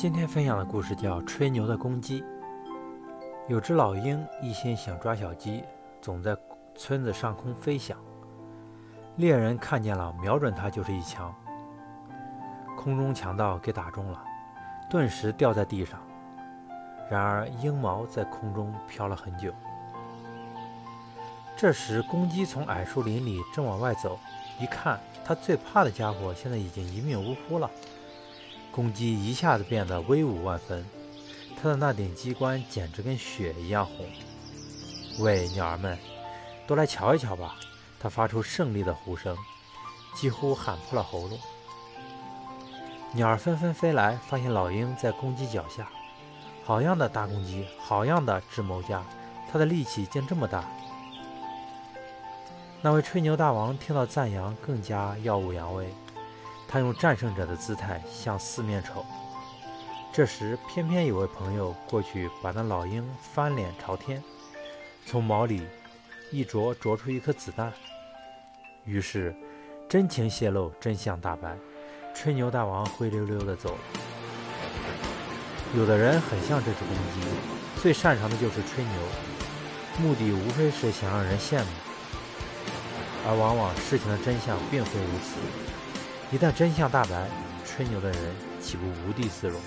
今天分享的故事叫《吹牛的公鸡》。有只老鹰一心想抓小鸡，总在村子上空飞翔。猎人看见了，瞄准它就是一枪。空中强盗给打中了，顿时掉在地上。然而鹰毛在空中飘了很久。这时公鸡从矮树林里正往外走，一看，它最怕的家伙现在已经一命呜呼了。公鸡一下子变得威武万分，它的那顶鸡冠简直跟雪一样红。喂，鸟儿们，都来瞧一瞧吧！它发出胜利的呼声，几乎喊破了喉咙。鸟儿纷纷飞来，发现老鹰在公鸡脚下。好样的，大公鸡！好样的，智谋家！它的力气竟这么大。那位吹牛大王听到赞扬，更加耀武扬威。他用战胜者的姿态向四面瞅，这时偏偏有位朋友过去，把那老鹰翻脸朝天，从毛里一啄啄出一颗子弹。于是真情泄露，真相大白，吹牛大王灰溜溜地走了。有的人很像这只公鸡，最擅长的就是吹牛，目的无非是想让人羡慕，而往往事情的真相并非如此。一旦真相大白，吹牛的人岂不无地自容？